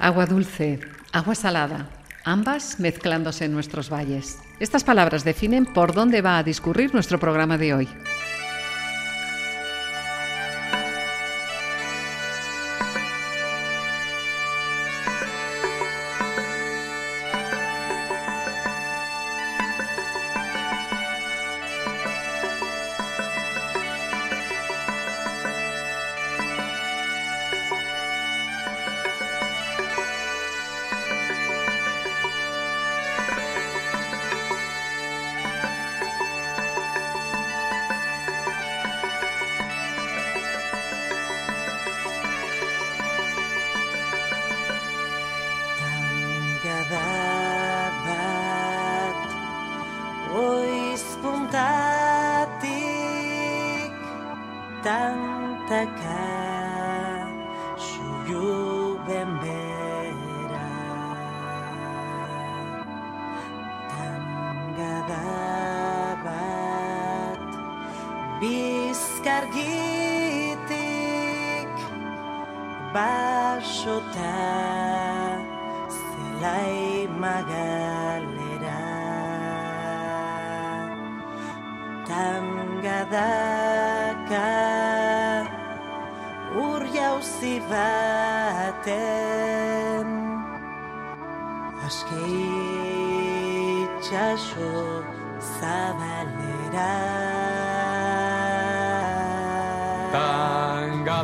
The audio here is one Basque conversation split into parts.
Agua dulce, agua salada, ambas mezclándose en nuestros valles. Estas palabras definen por dónde va a discurrir nuestro programa de hoy. itxaso zabalera Tanga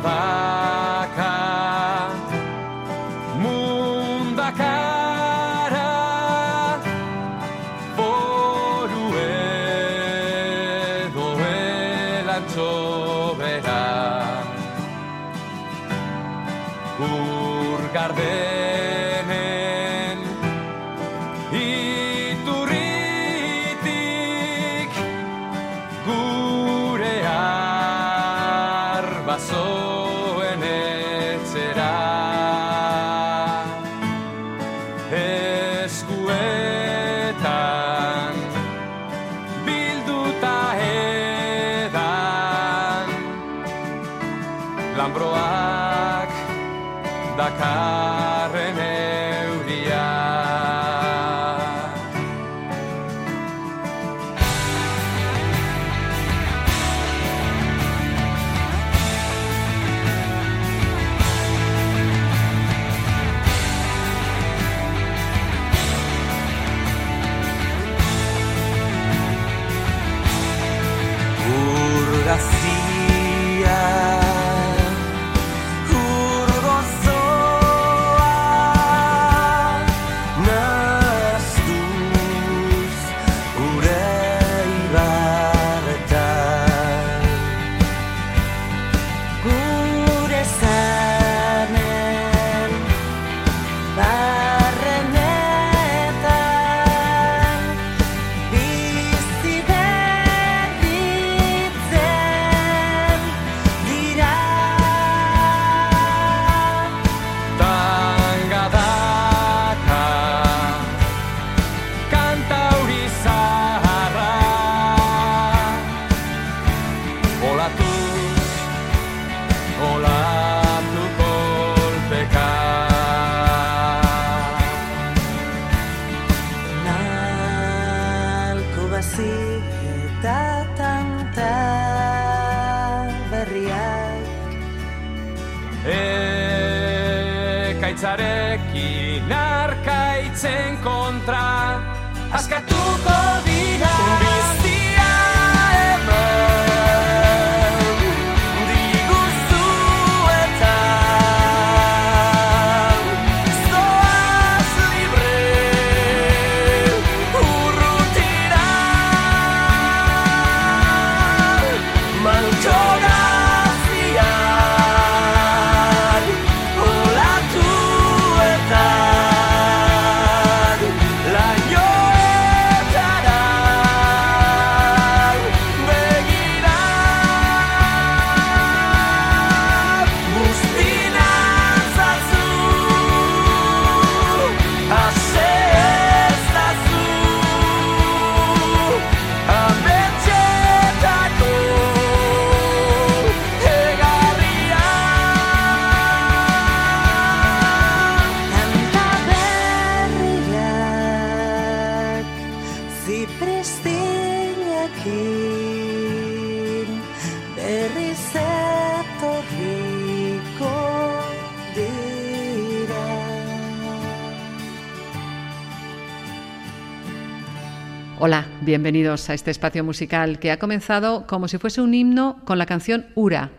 bienvenidos a este espacio musical que ha comenzado como si fuese un himno con la canción Ura.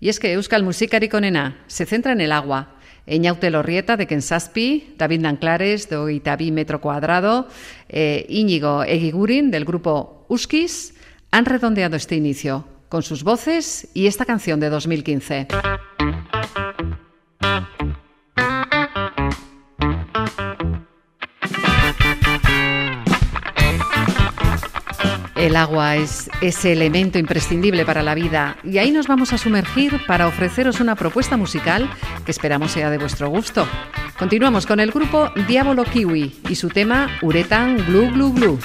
Y es que Euskal Musikari Konena se centra en el agua. Eñaute Lorrieta de Kensaspi, David Nanclares de Oitabi Metro Cuadrado, eh, Íñigo del grupo Uskis han redondeado este inicio con sus voces y esta canción de 2015. El agua es ese elemento imprescindible para la vida y ahí nos vamos a sumergir para ofreceros una propuesta musical que esperamos sea de vuestro gusto. Continuamos con el grupo Diablo Kiwi y su tema Uretan Glu Glu Glu.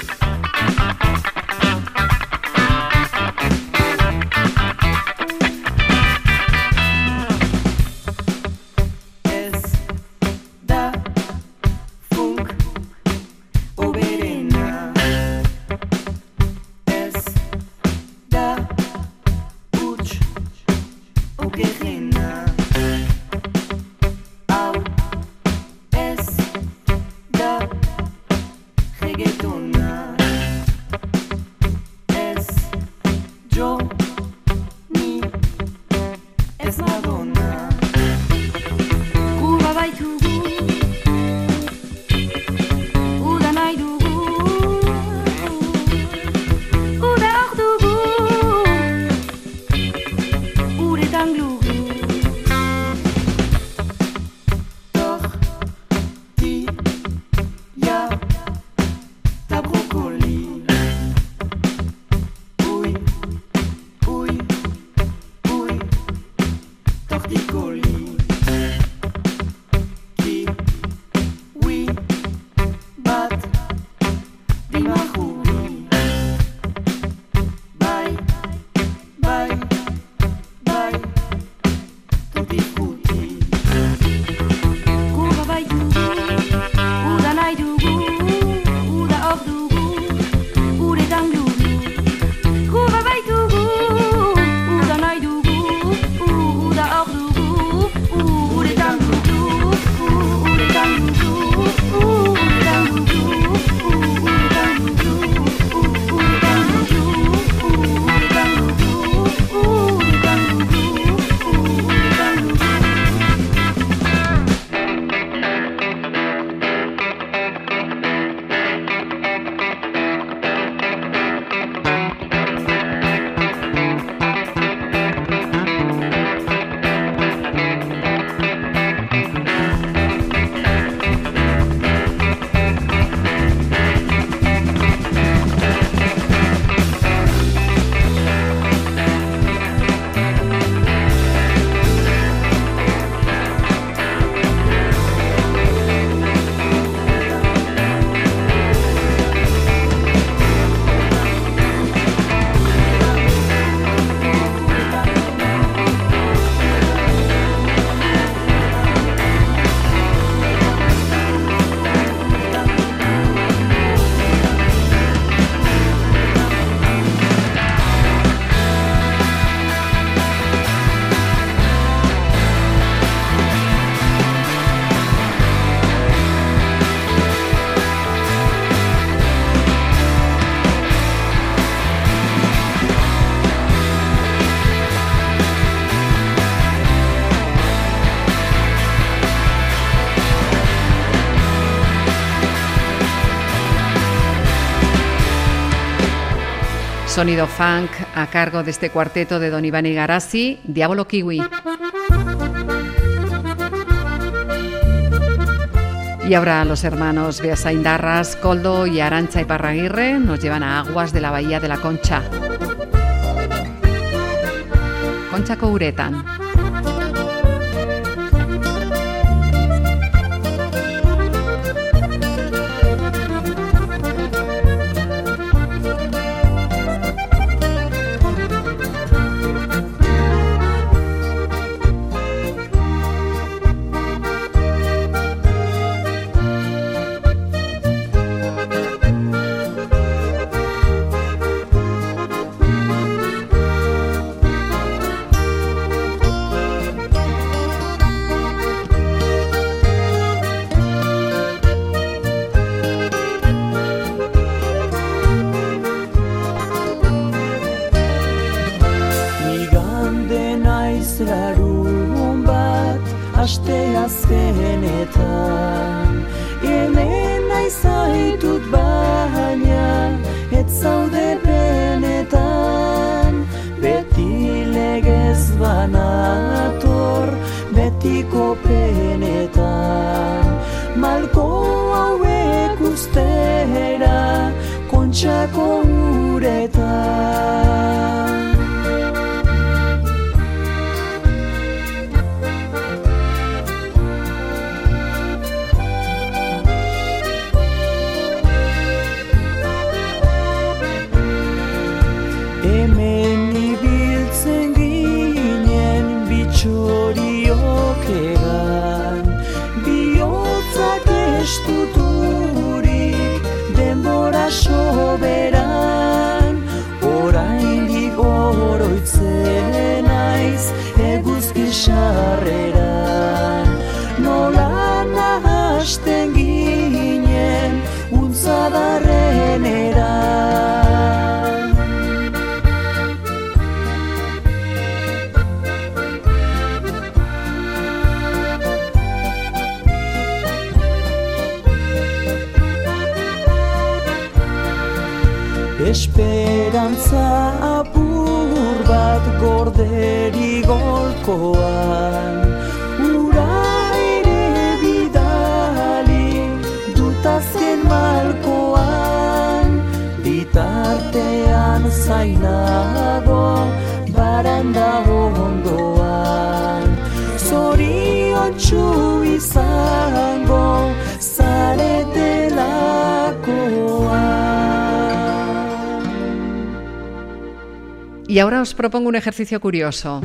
reggaetona. Sonido funk a cargo de este cuarteto de Don Iván Igarasi, Diablo Kiwi. Y ahora los hermanos Beasaindarras, Coldo y Arancha y Parraguirre nos llevan a aguas de la bahía de la Concha. Concha Couretan. Esperantza apur bat gorderi golkoan. Ura ere bidali dutazken malkoan. Bitartean zainago baranda ondoan. Zorion txu izango Y ahora os propongo un ejercicio curioso.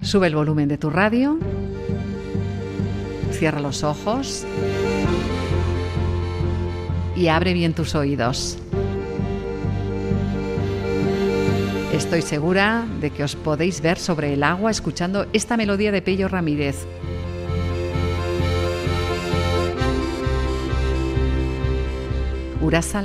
Sube el volumen de tu radio, cierra los ojos y abre bien tus oídos. Estoy segura de que os podéis ver sobre el agua escuchando esta melodía de Pello Ramírez. Urasa.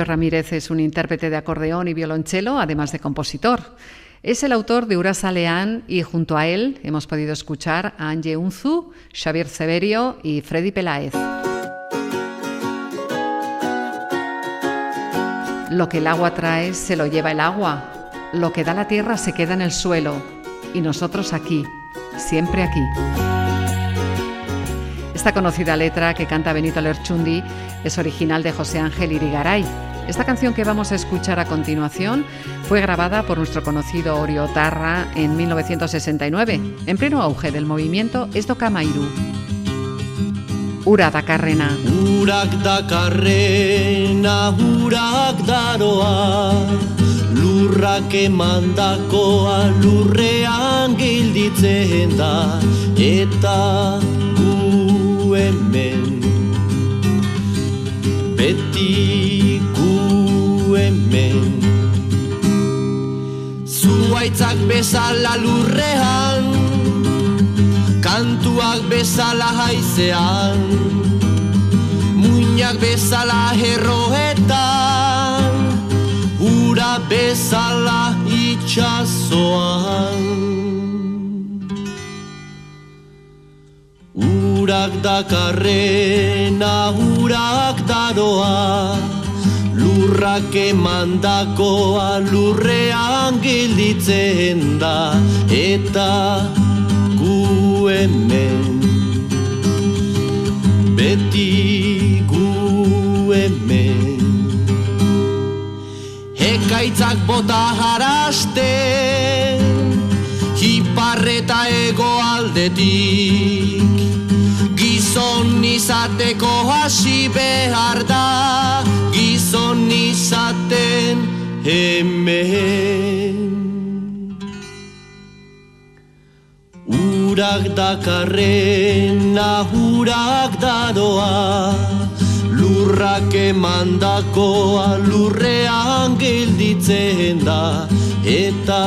Ramírez es un intérprete de acordeón y violonchelo, además de compositor. Es el autor de Urasa Leán y junto a él hemos podido escuchar a Angie Unzu, Xavier Severio y Freddy Peláez. Lo que el agua trae se lo lleva el agua, lo que da la tierra se queda en el suelo y nosotros aquí, siempre aquí. Esta conocida letra que canta Benito Lerchundi es original de José Ángel Irigaray. Esta canción que vamos a escuchar a continuación fue grabada por nuestro conocido Orio Tarra en 1969, en pleno auge del movimiento Esdo Kamairu. Ura dakarrena. Urak dakarrena, urak daroa, lurrak emandakoa lurrean gilditzen da, eta hemen, beti gu hemen. Zuaitzak bezala lurrean, kantuak bezala haizean, muinak bezala herroetan, ura bezala itxasoan. Urak dakarrena, urak daroa, lurrak emandakoa lurrean gilditzen da, eta gu hemen, beti gu hemen. Ekaitzak bota jaraste, hiparreta ego aldetik, gizon izateko hasi behar da, gizon izaten hemen. Urak dakarrena, urak daroa, lurrak emandakoa lurrean gelditzen da, eta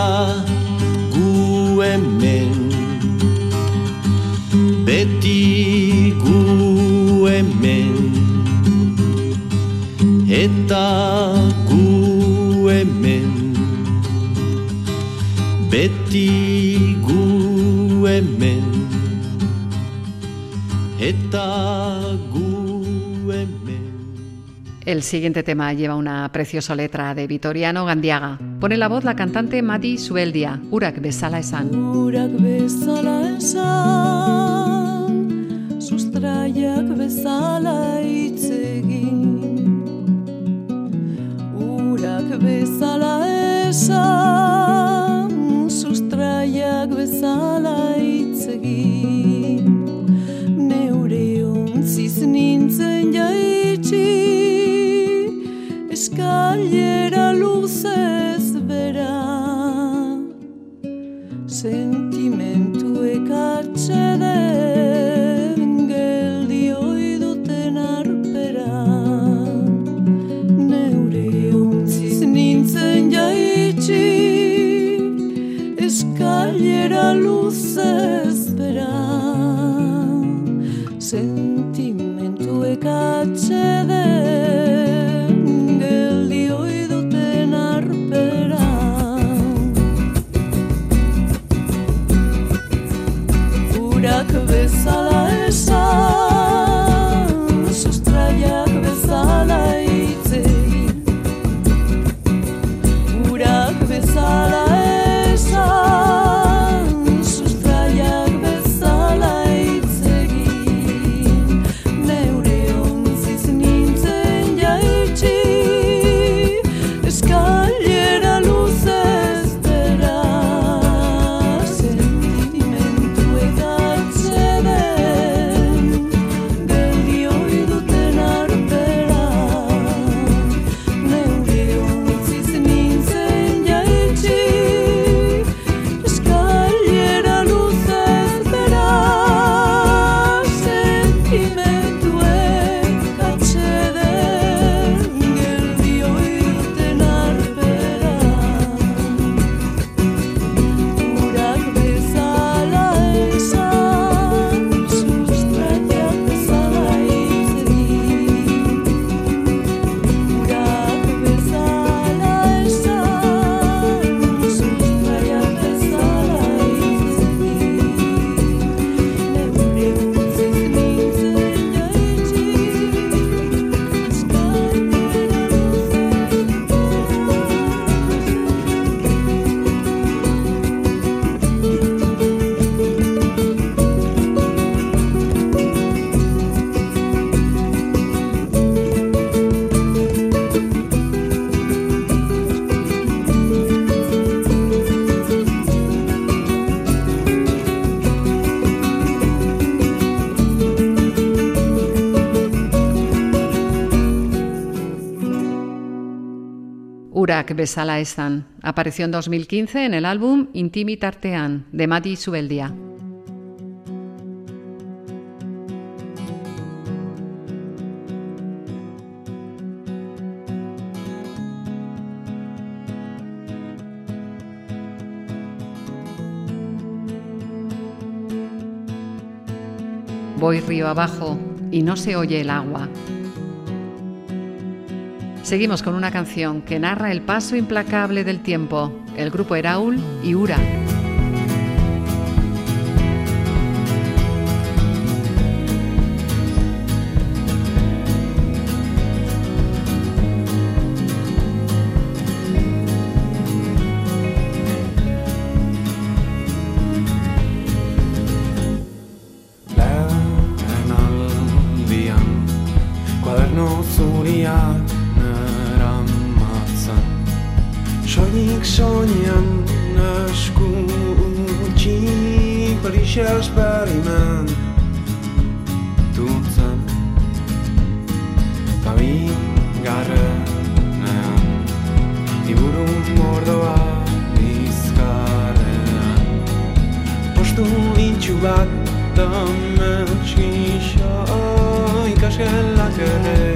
gu hemen, beti gu hemen, eta gu hemen, beti gu hemen, eta gu hemen. El siguiente tema lleva una preciosa letra de Vitoriano Gandiaga. Pone la voz la cantante Mati Sueldia, Urak bezala esan. Urak bezala esan, sustraiak bezala hitz egin. Urak bezala esan, sustraiak bezala hitz egin. Neure ontziz nintzen jaitsi, eskailera luzez bera sentimentuek atxeden Urak bezala esan. Apareció en 2015 en el álbum Intimitartean, de Mati Subeldia. Voy río abajo y no se oye el agua. Seguimos con una canción que narra el paso implacable del tiempo, el grupo Eraul y Ura. Parisa esperimen Tutzen Ta bigarrenean Iburu mordoa bizkarrean. Postu intxu bat Tamets gisa ikasgelak ere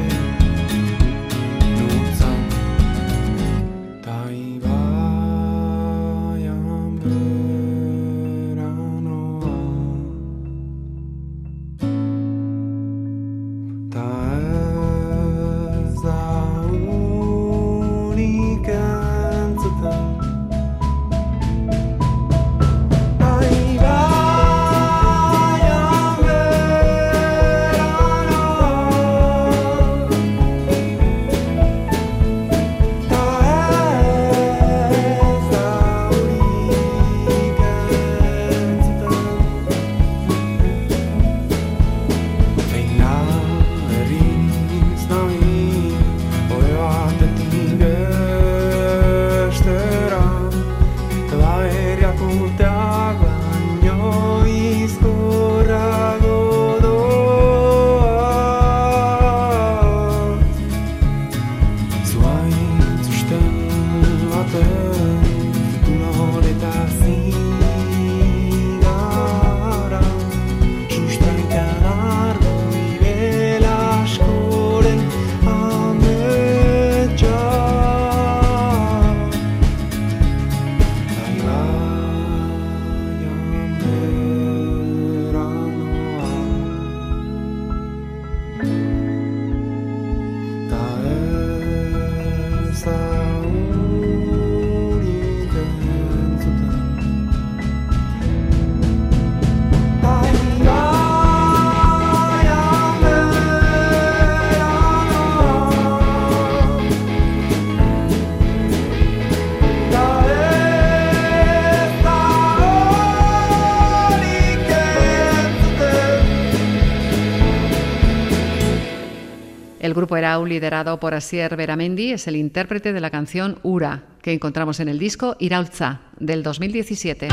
Erau, liderado por Asier Beramendi, es el intérprete de la canción Ura, que encontramos en el disco Iraultza, del 2017.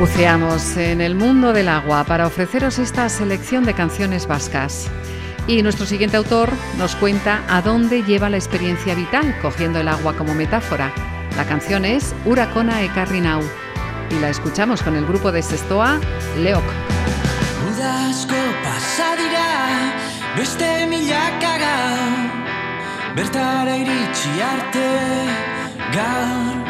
Buceamos en el mundo del agua para ofreceros esta selección de canciones vascas. Y nuestro siguiente autor nos cuenta a dónde lleva la experiencia vital cogiendo el agua como metáfora. La canción es Urakona Ekarrinau y la escuchamos con el grupo de Sestoa, Leok. Udasko pasa dira beste milaka gau Bertara iritsi arte gaur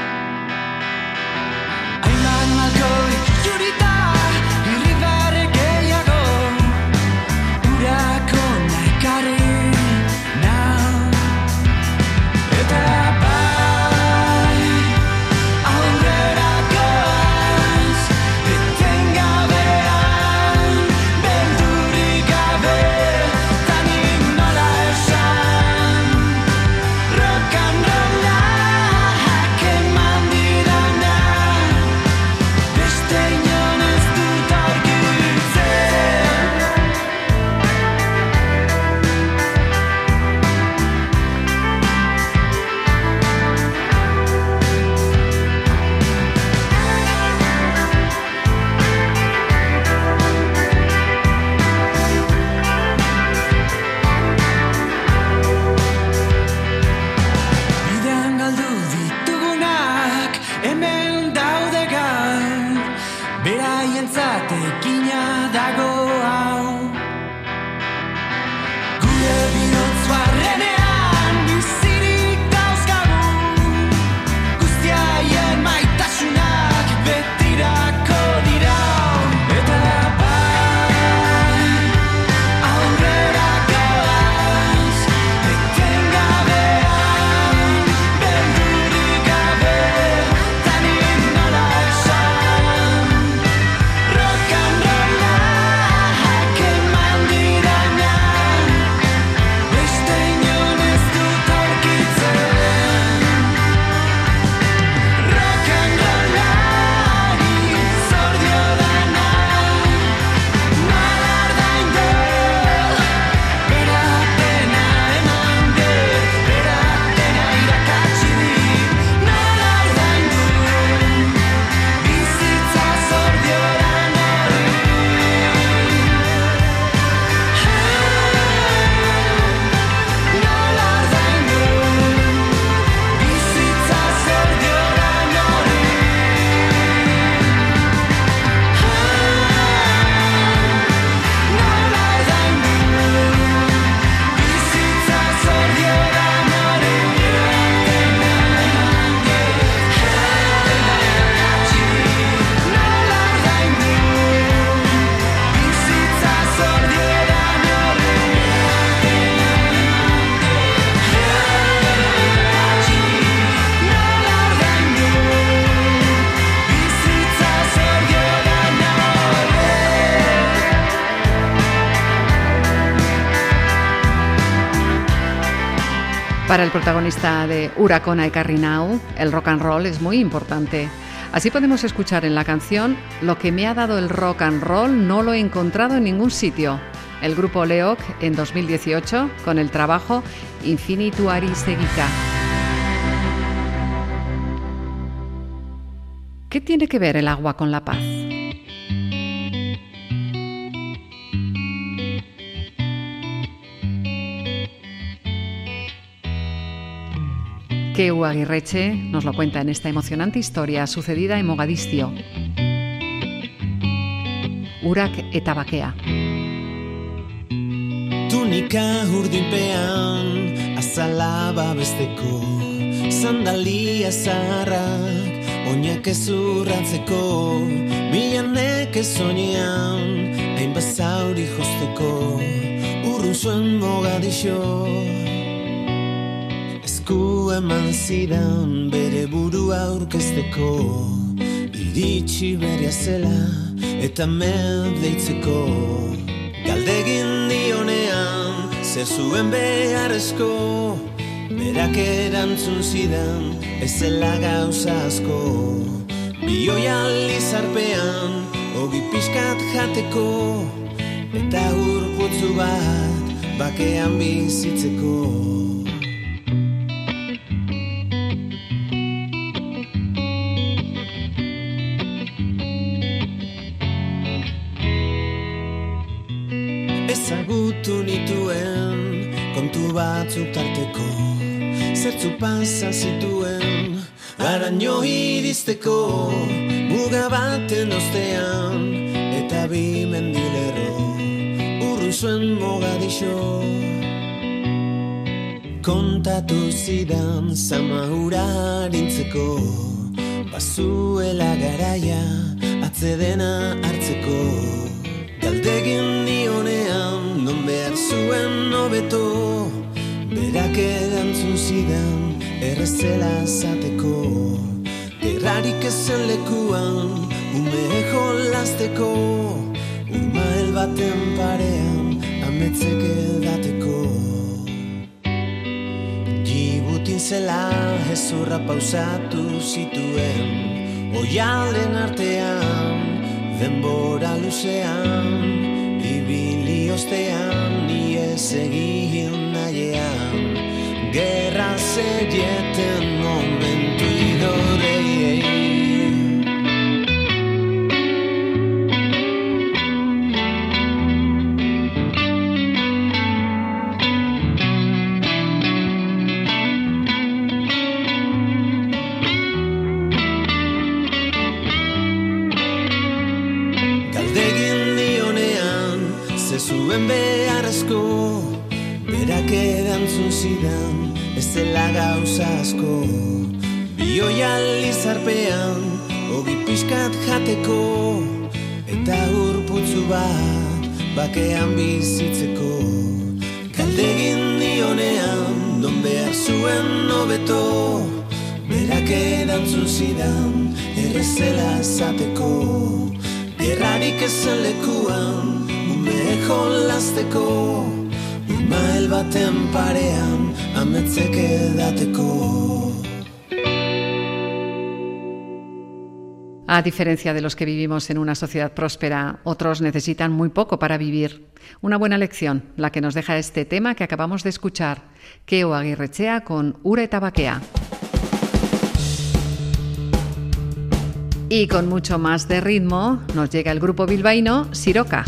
Para el protagonista de Huracona y Carrinau, el rock and roll es muy importante. Así podemos escuchar en la canción Lo que me ha dado el rock and roll no lo he encontrado en ningún sitio. El grupo Leoc en 2018 con el trabajo Infinituari Seguica. ¿Qué tiene que ver el agua con la paz? Keu Aguirreche nos lo cuenta en esta emocionante historia sucedida en Mogadiscio. Urak eta bakea. Tunika urdinpean azala babesteko Sandalia zaharrak oinak ezurratzeko Milanek ezonean hainbat zauri josteko Urrun zuen mogadixo Esku eman zidan bere burua aurkezteko. Iritsi berea zela eta med deitzeko. Galdegin dionean zer zuen beharrezko? Berak erantzun zidan ez zela gauza asko. Bioi alizarpean ogi pixkat jateko. Eta urputzu bat bakean bizitzeko Zertzu pasa zituen Araño iristeko Muga baten ostean Eta bi mendilerro Urrun zuen mogadixo Kontatu zidan zama hurarintzeko Bazuela garaia atzedena hartzeko. Galdegin nionean non behar zuen hobeto Berak erantzun zidan errezela zateko Gerrarik ezen lekuan ume jolazteko Urmael baten parean ametzek edateko. Gibutin zela ezurra pausatu zituen. Oialen artean, denbora luzean Ibili ostean, egin nahiean Gerra zeieten momentu idorei pixkat jateko Eta urputzu bat, bakean bizitzeko. Galdegin dionean, non behar zuen hobeto Berak erantzun zidan, errezela zateko Gerrarik ezen lekuan, ume jolazteko Urmael baten parean, ametzek edateko A diferencia de los que vivimos en una sociedad próspera, otros necesitan muy poco para vivir. Una buena lección, la que nos deja este tema que acabamos de escuchar, Keo Aguirrechea con Ura eta Bakea. Y con mucho más de ritmo nos llega el grupo bilbaíno Siroca.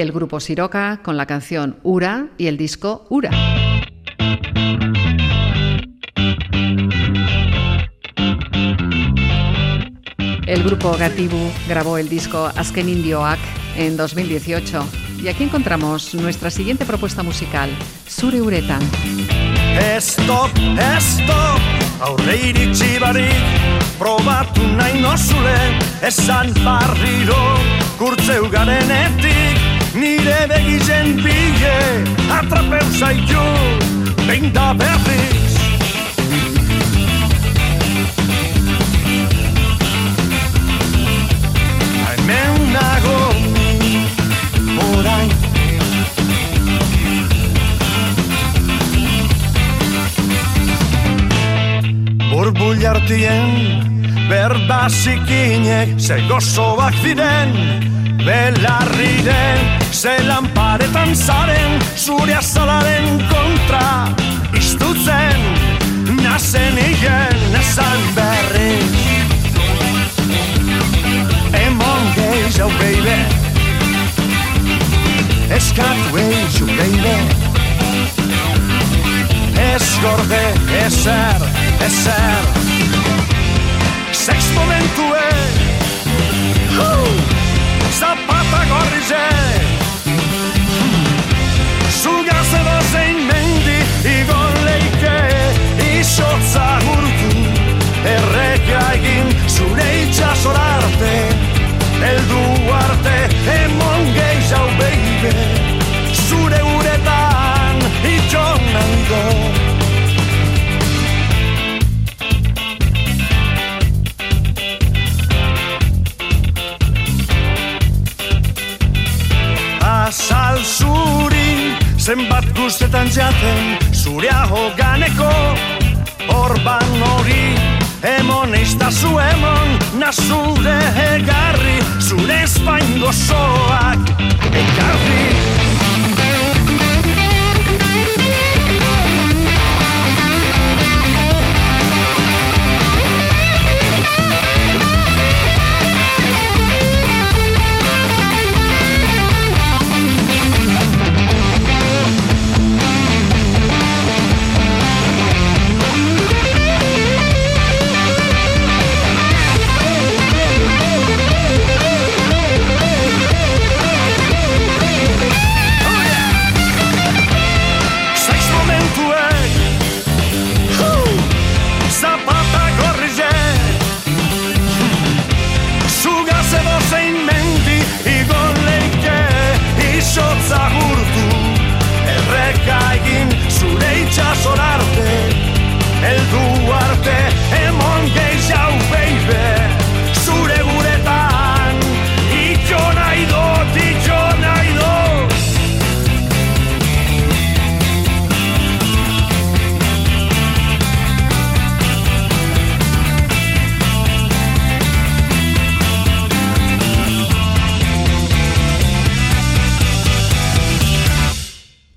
El grupo Siroca con la canción Ura y el disco Ura. El grupo Gatibu grabó el disco Asken Indioak en 2018 y aquí encontramos nuestra siguiente propuesta musical, Sure Uretan. Aurre iritsi barik Probatu nahi nozule, esan barriro Kurtzeu garenetik, nire begizen bile Atrapeu zaitu, behin da berriz. Hemen nago, orain. Burbullartien berba zikinek Ze gozoak diren Belarriren Ze lanparetan zaren Zure azalaren kontra. Iztutzen Nazen igen Esan berri Emon gehiago baby. Eskatu eixu baby. Ez gorde ezer, ezer. Sex momentue uh, Zapata gorrize Zugaz edo zein mendi Igon leike Isotza gurtu Erreka egin Zure itxasor arte Eldu arte Emon gehiago baby guztetan jaten Zurea hoganeko orban hori Emon eiztazu emon nazure egarri Zure espain gozoak ekarri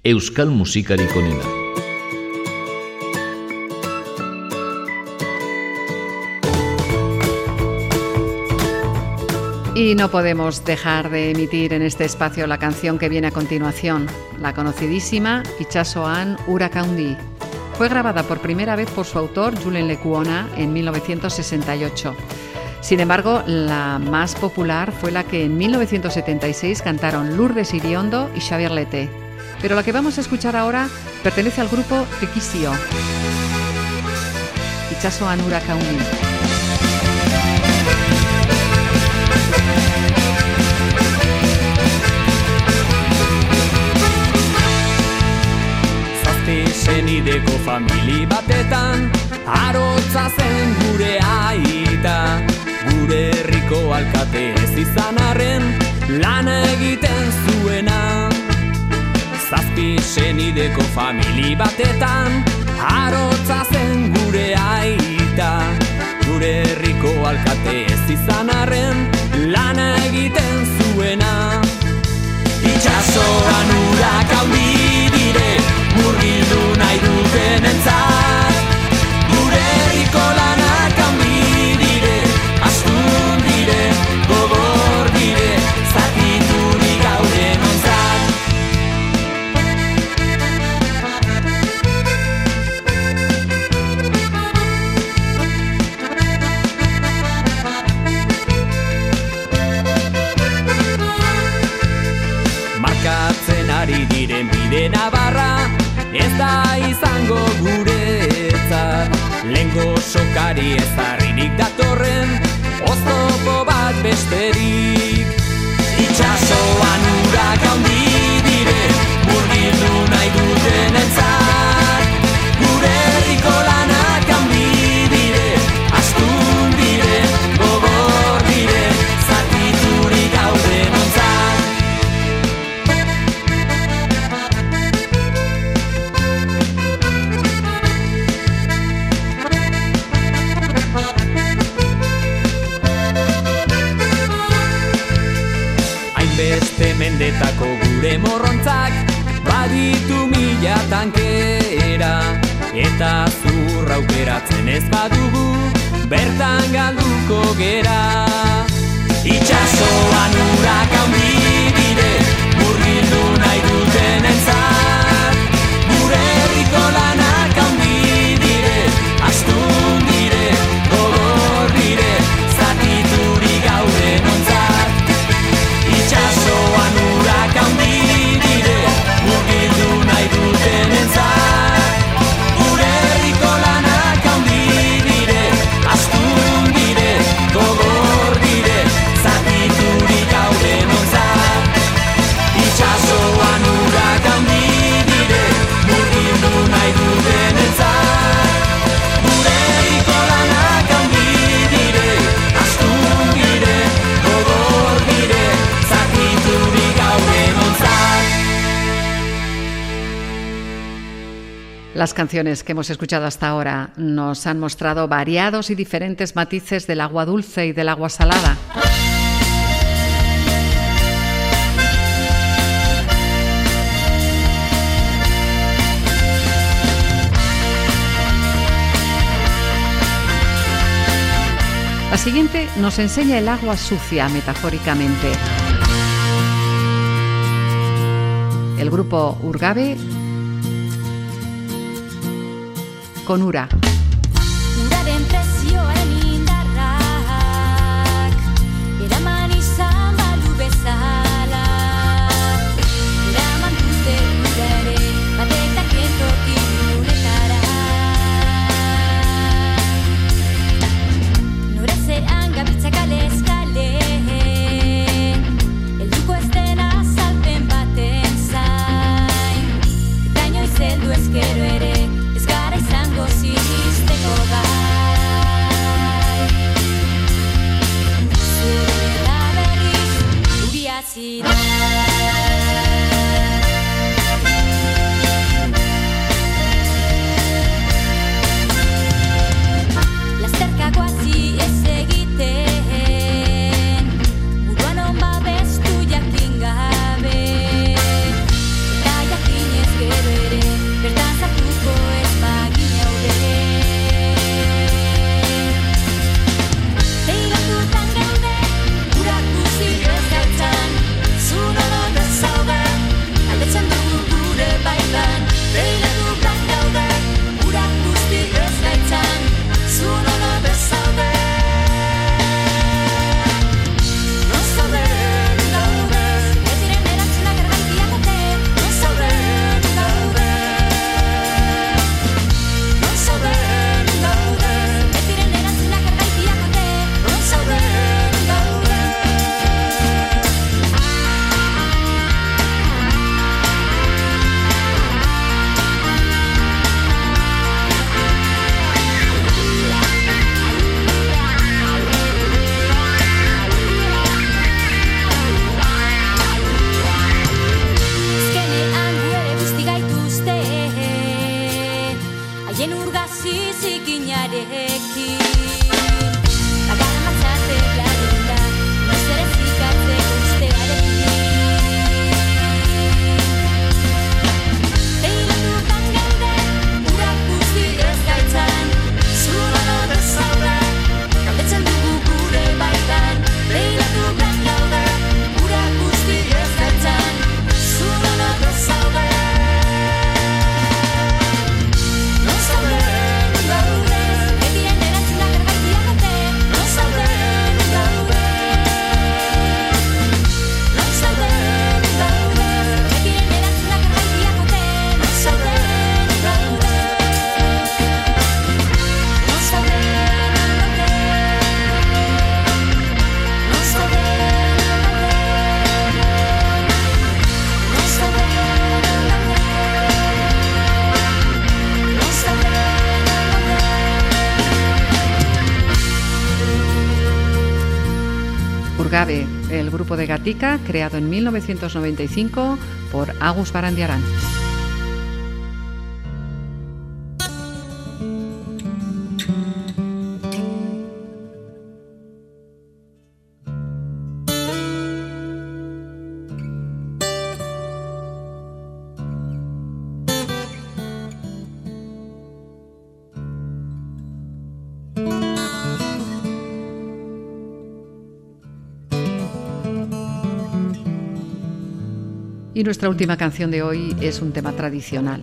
Euskal musikarik onena. Y no podemos dejar de emitir en este espacio la canción que viene a continuación, la conocidísima Itxasoan Urakaundi. Fue grabada por primera vez por su autor, Julen Lecuona, en 1968. Sin embargo, la más popular fue la que en 1976 cantaron Lourdes Iriondo y Xavier Lete. Pero la que vamos a escuchar ahora pertenece al grupo Tekisio. Itxasoan Urakaundi. Zazpi senideko famili batetan Arotza zen gure aita Gure herriko alkate ez izan arren Lana egiten zuena Zazpi senideko famili batetan Arotza zen gure aita. Gure herriko alkate ez izan arren Lana egiten zuena. Itxasoan urak handi dire Murgildu nahi duten entzat ez harririk datorren, oztopo bat besterik. Las canciones que hemos escuchado hasta ahora nos han mostrado variados y diferentes matices del agua dulce y del agua salada. La siguiente nos enseña el agua sucia metafóricamente. El grupo Urgabe con URA. see. Creado en 1995 por Agus Barandiarán. Nuestra última canción de hoy es un tema tradicional.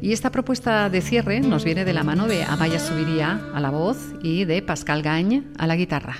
Y esta propuesta de cierre nos viene de la mano de Amaya Subiría a la voz y de Pascal Gagne a la guitarra.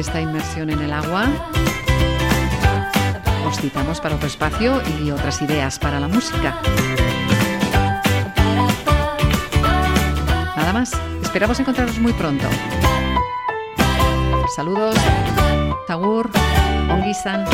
Esta inmersión en el agua. Os citamos para otro espacio y otras ideas para la música. Nada más, esperamos encontraros muy pronto. Saludos, Tagur, Ongisan.